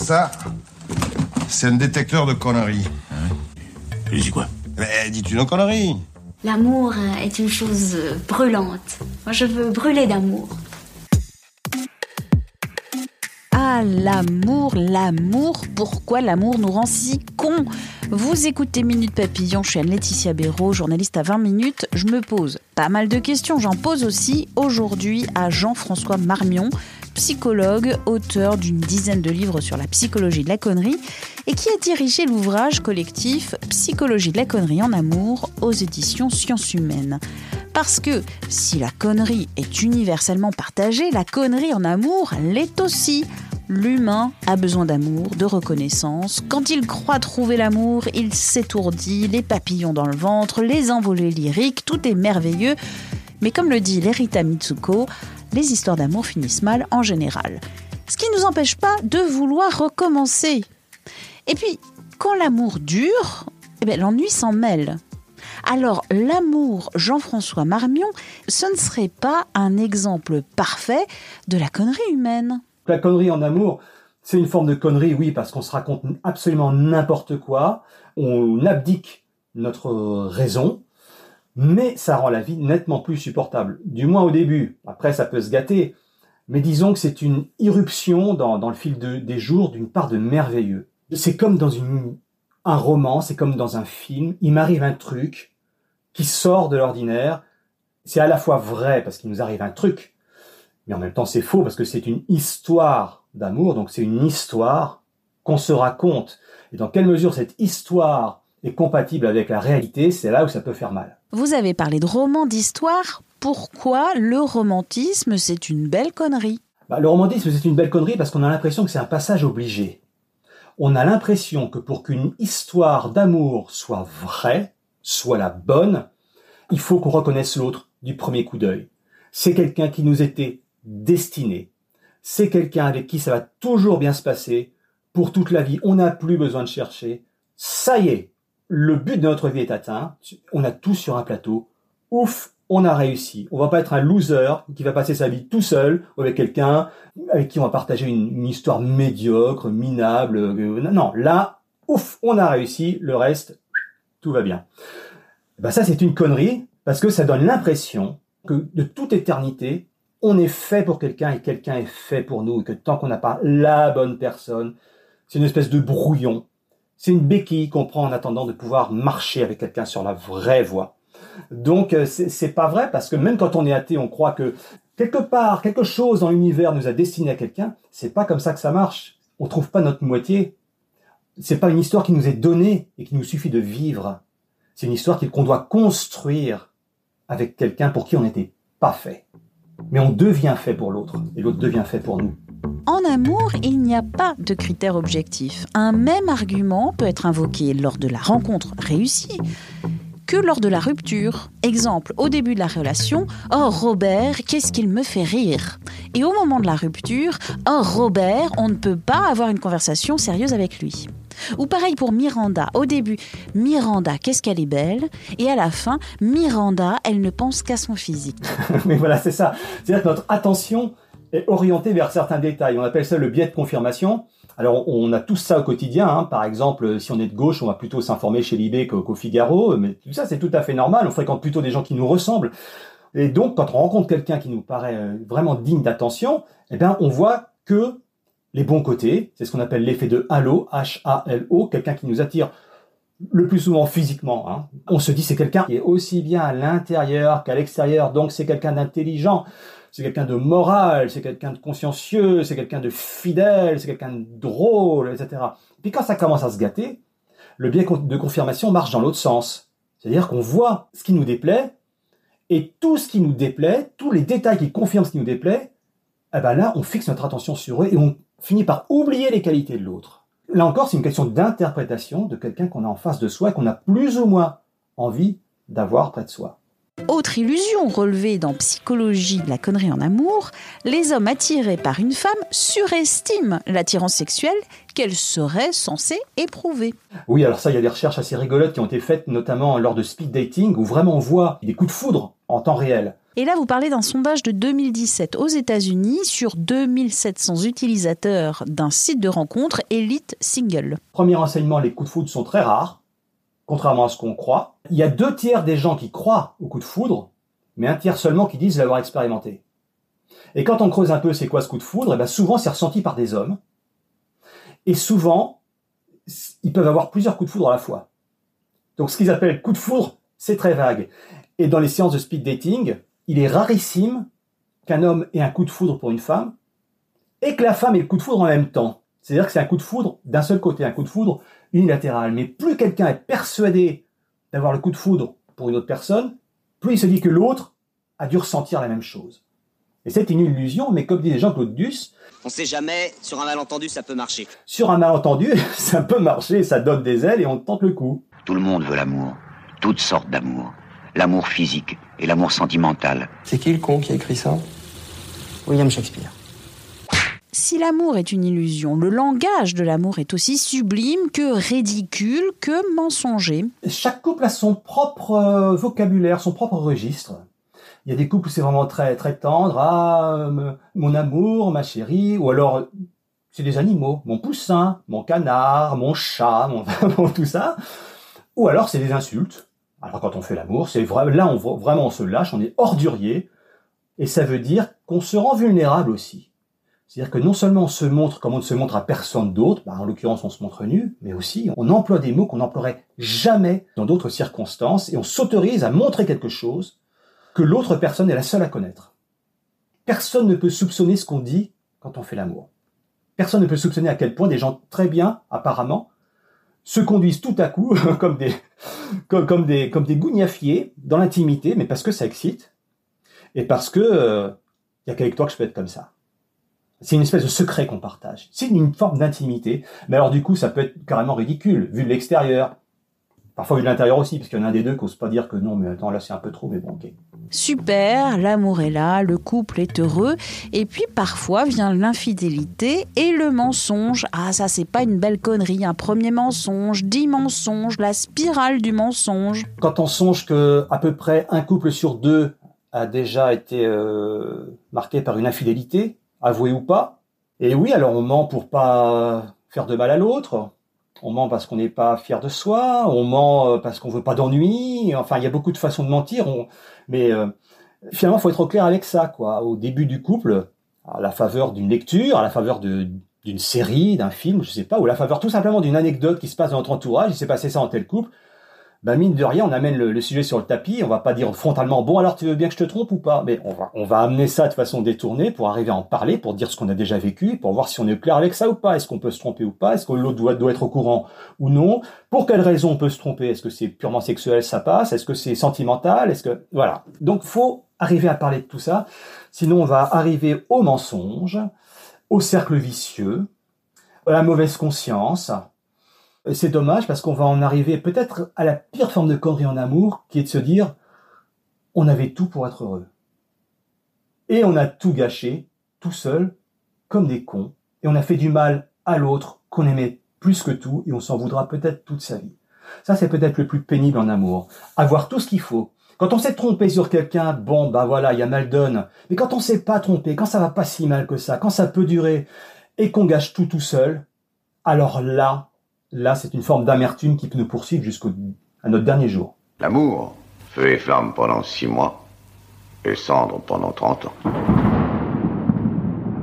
Ça, c'est un détecteur de conneries. Je dis quoi? Mais dis-tu nos conneries L'amour est une chose brûlante. Moi, je veux brûler d'amour. L'amour, l'amour, pourquoi l'amour nous rend si cons? Vous écoutez Minute Papillon, je suis Anne-Laetitia Béraud, journaliste à 20 minutes. Je me pose pas mal de questions, j'en pose aussi aujourd'hui à Jean-François Marmion, psychologue, auteur d'une dizaine de livres sur la psychologie de la connerie et qui a dirigé l'ouvrage collectif Psychologie de la connerie en amour aux éditions Sciences Humaines. Parce que si la connerie est universellement partagée, la connerie en amour l'est aussi. L'humain a besoin d'amour, de reconnaissance. Quand il croit trouver l'amour, il s'étourdit, les papillons dans le ventre, les envolées lyriques, tout est merveilleux. Mais comme le dit Lerita Mitsuko, les histoires d'amour finissent mal en général. Ce qui ne nous empêche pas de vouloir recommencer. Et puis, quand l'amour dure, eh ben, l'ennui s'en mêle. Alors, l'amour Jean-François Marmion, ce ne serait pas un exemple parfait de la connerie humaine. La connerie en amour, c'est une forme de connerie, oui, parce qu'on se raconte absolument n'importe quoi, on abdique notre raison, mais ça rend la vie nettement plus supportable. Du moins au début. Après, ça peut se gâter. Mais disons que c'est une irruption dans, le fil de- des jours d'une part de merveilleux. C'est comme dans une, un roman, c'est comme dans un film. Il m'arrive un truc qui sort de l'ordinaire. C'est à la fois vrai parce qu'il nous arrive un truc, mais en même temps c'est faux parce que c'est une histoire d'amour, donc c'est une histoire qu'on se raconte. Et dans quelle mesure cette histoire est compatible avec la réalité, c'est là où ça peut faire mal. Vous avez parlé de roman d'histoire. Pourquoi le romantisme, c'est une belle connerie? Bah, le romantisme, c'est une belle connerie parce qu'on a l'impression que c'est un passage obligé. On a l'impression que pour qu'une histoire d'amour soit vraie, soit la bonne, il faut qu'on reconnaisse l'autre du premier coup d'œil. C'est quelqu'un qui nous était destiné. C'est quelqu'un avec qui ça va toujours bien se passer pour toute la vie. On n'a plus besoin de chercher. Ça y est, le but de notre vie est atteint. On a tout sur un plateau. Ouf, on a réussi. On va pas être un loser qui va passer sa vie tout seul avec quelqu'un avec qui on va partager une, une histoire médiocre, minable. euh, non, là, ouf, on a réussi. Le reste, tout va bien. Ben ça, c'est une connerie parce que ça donne l'impression que de toute éternité, on est fait pour quelqu'un et quelqu'un est fait pour nous et que tant qu'on n'a pas la bonne personne, c'est une espèce de brouillon. C'est une béquille qu'on prend en attendant de pouvoir marcher avec quelqu'un sur la vraie voie. Donc euh, c'est pas vrai parce que même quand on est athée, on croit que quelque part, quelque chose dans l'univers nous a destiné à quelqu'un. C'est pas comme ça que ça marche. On trouve pas notre moitié. C'est pas une histoire qui nous est donnée et qu'il nous suffit de vivre. C'est une histoire qu'on doit construire avec quelqu'un pour qui on n'était pas fait. Mais on devient fait pour l'autre et l'autre devient fait pour nous. En amour, il n'y a pas de critère objectif. Un même argument peut être invoqué lors de la rencontre réussie que lors de la rupture. Exemple, au début de la relation, Oh Robert, qu'est-ce qu'il me fait rire Et au moment de la rupture, Oh Robert, on ne peut pas avoir une conversation sérieuse avec lui. Ou pareil pour Miranda. Au début, Miranda, qu'est-ce qu'elle est belle Et à la fin, Miranda, elle ne pense qu'à son physique. Mais voilà, c'est ça. C'est-à-dire que notre attention est orientée vers certains détails. On appelle ça le biais de confirmation. Alors, on a tous ça au quotidien. hein. Par exemple, si on est de gauche, on va plutôt s'informer chez Libé qu'au Figaro. Mais tout ça, c'est tout à fait normal. On fréquente plutôt des gens qui nous ressemblent. Et donc, quand on rencontre quelqu'un qui nous paraît euh, vraiment digne d'attention, eh bien, on voit que les bons côtés, c'est ce qu'on appelle l'effet de halo, H-A-L-O, quelqu'un qui nous attire le plus souvent physiquement. hein. On se dit c'est quelqu'un qui est aussi bien à l'intérieur qu'à l'extérieur, donc c'est quelqu'un d'intelligent, c'est quelqu'un de moral, c'est quelqu'un de consciencieux, c'est quelqu'un de fidèle, c'est quelqu'un de drôle, etc. Puis quand ça commence à se gâter, le biais de confirmation marche dans l'autre sens. C'est-à-dire qu'on voit ce qui nous déplaît, et tout ce qui nous déplaît, tous les détails qui confirment ce qui nous déplaît, eh ben là, on fixe notre attention sur eux et on finit par oublier les qualités de l'autre. Là encore, c'est une question d'interprétation de quelqu'un qu'on a en face de soi et qu'on a plus ou moins envie d'avoir près de soi. Autre illusion relevée dans Psychologie de la connerie en amour, les hommes attirés par une femme surestiment l'attirance sexuelle qu'elle serait censée éprouver. Oui, alors ça, il y a des recherches assez rigolotes qui ont été faites, notamment lors de speed dating, où vraiment on voit des coups de foudre en temps réel. Et là, vous parlez d'un sondage de 2017 aux États-Unis sur 2700 utilisateurs d'un site de rencontre Elite Single. Premier enseignement, les coups de foudre sont très rares contrairement à ce qu'on croit. Il y a deux tiers des gens qui croient au coup de foudre, mais un tiers seulement qui disent l'avoir expérimenté. Et quand on creuse un peu c'est quoi ce coup de foudre, et eh bien souvent c'est ressenti par des hommes. Et souvent, ils peuvent avoir plusieurs coups de foudre à la fois. Donc ce qu'ils appellent coup de foudre, c'est très vague. Et dans les séances de speed dating, il est rarissime qu'un homme ait un coup de foudre pour une femme et que la femme ait le coup de foudre en même temps. C'est-à-dire que c'est un coup de foudre d'un seul côté, un coup de foudre unilatéral. Mais plus quelqu'un est persuadé d'avoir le coup de foudre pour une autre personne, plus il se dit que l'autre a dû ressentir la même chose. Et c'est une illusion, mais comme dit Jean-Claude Duss, on sait jamais, sur un malentendu, ça peut marcher. Sur un malentendu, ça peut marcher, ça donne des ailes et on tente le coup. Tout le monde veut l'amour, toutes sortes d'amour. L'amour physique et l'amour sentimental. C'est qui le con qui a écrit ça? William Shakespeare. Si l'amour est une illusion, le langage de l'amour est aussi sublime que ridicule que mensonger. Chaque couple a son propre euh, vocabulaire, son propre registre. Il y a des couples où c'est vraiment très très tendre, ah euh, mon amour, ma chérie, ou alors c'est des animaux, mon poussin, mon canard, mon chat, mon tout ça. Ou alors c'est des insultes. Alors quand on fait l'amour, c'est vrai, là on vraiment on se lâche, on est ordurier, et ça veut dire qu'on se rend vulnérable aussi. C'est-à-dire que non seulement on se montre comme on ne se montre à personne d'autre, bah en l'occurrence on se montre nu, mais aussi on emploie des mots qu'on n'emploierait jamais dans d'autres circonstances et on s'autorise à montrer quelque chose que l'autre personne est la seule à connaître. Personne ne peut soupçonner ce qu'on dit quand on fait l'amour. Personne ne peut soupçonner à quel point des gens très bien, apparemment, se conduisent tout à coup comme des, comme, des, comme des gougnafiers dans l'intimité, mais parce que ça excite et parce que il euh, a qu'avec toi que je peux être comme ça. C'est une espèce de secret qu'on partage. C'est une forme d'intimité. Mais alors du coup, ça peut être carrément ridicule, vu de l'extérieur. Parfois vu de l'intérieur aussi, parce qu'il y en a un des deux qui n'ose pas dire que non, mais attends, là c'est un peu trop, mais bon, ok. Super, l'amour est là, le couple est heureux, et puis parfois vient l'infidélité et le mensonge. Ah, ça c'est pas une belle connerie, un premier mensonge, dix mensonges, la spirale du mensonge. Quand on songe que à peu près un couple sur deux a déjà été euh, marqué par une infidélité, avoué ou pas. Et oui, alors on ment pour pas faire de mal à l'autre. On ment parce qu'on n'est pas fier de soi. On ment euh, parce qu'on veut pas d'ennui. Enfin, il y a beaucoup de façons de mentir. Mais euh, finalement, faut être clair avec ça, quoi. Au début du couple, à la faveur d'une lecture, à la faveur d'une série, d'un film, je sais pas, ou à la faveur tout simplement d'une anecdote qui se passe dans notre entourage. Il s'est passé ça en tel couple ben mine de rien, on amène le, sujet sur le tapis. On va pas dire frontalement, bon alors tu veux bien que je te trompe ou pas, mais on va, amener ça de façon détournée pour arriver à en parler, pour dire ce qu'on a déjà vécu, pour voir si on est clair avec ça ou pas. Est-ce qu'on peut se tromper ou pas? Est-ce que l'autre doit, doit être au courant ou non? Pour quelle raison on peut se tromper? Est-ce que c'est purement sexuel, ça passe? Est-ce que c'est sentimental? Est-ce que voilà. Donc faut arriver à parler de tout ça. Sinon, on va arriver au mensonge, au cercle vicieux, à la mauvaise conscience, c'est dommage parce qu'on va en arriver peut-être à la pire forme de connerie en amour, qui est de se dire on avait tout pour être heureux. Et on a tout gâché, tout seul, comme des cons, et on a fait du mal à l'autre qu'on aimait plus que tout, et on s'en voudra peut-être toute sa vie. Ça, c'est peut-être le plus pénible en amour. Avoir tout ce qu'il faut. Quand on s'est trompé sur quelqu'un, bon, bah voilà, il y a mal donne. Mais quand on s'est pas trompé, quand ça va pas si mal que ça, quand ça peut durer, et qu'on gâche tout tout seul, alors là, Là, c'est une forme d'amertume qui peut nous poursuivre jusqu'à notre dernier jour. L'amour, feu et flamme pendant six mois, et cendre pendant trente ans.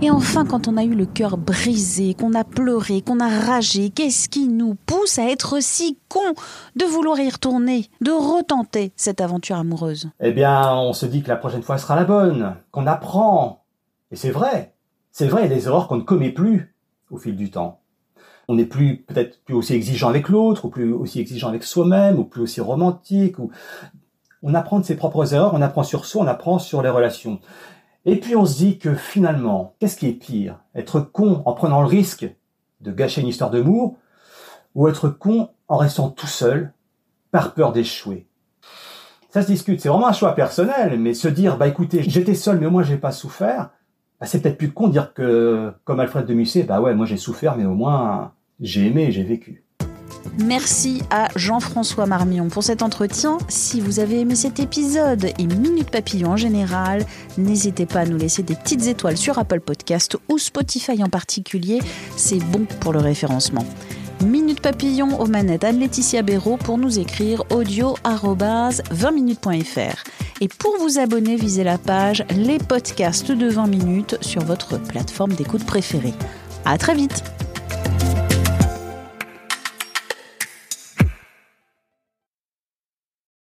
Et enfin, quand on a eu le cœur brisé, qu'on a pleuré, qu'on a ragé, qu'est-ce qui nous pousse à être si con de vouloir y retourner, de retenter cette aventure amoureuse? Eh bien, on se dit que la prochaine fois sera la bonne, qu'on apprend. Et c'est vrai. C'est vrai, il y a des erreurs qu'on ne commet plus au fil du temps on n'est plus peut-être plus aussi exigeant avec l'autre, ou plus aussi exigeant avec soi-même, ou plus aussi romantique. Ou... On apprend de ses propres erreurs, on apprend sur soi, on apprend sur les relations. Et puis on se dit que finalement, qu'est-ce qui est pire? Être con en prenant le risque de gâcher une histoire d'amour ou être con en restant tout seul par peur d'échouer? Ça se discute, c'est vraiment un choix personnel, mais se dire, bah écoutez, j'étais seul mais au moins j'ai pas souffert, bah, c'est peut-être plus con de dire que, comme Alfred de Musset, bah ouais, moi j'ai souffert mais au moins j'ai aimé et j'ai vécu. Merci à Jean-François Marmion pour cet entretien. Si vous avez aimé cet épisode et Minute Papillon en général, n'hésitez pas à nous laisser des petites étoiles sur Apple Podcast ou Spotify en particulier. C'est bon pour le référencement. Minute Papillon aux manettes Anne-Laetitia Béraud pour nous écrire audio 20minutes.fr. Et pour vous abonner, visez la page Les podcasts de 20 minutes sur votre plateforme d'écoute préférée. À très vite!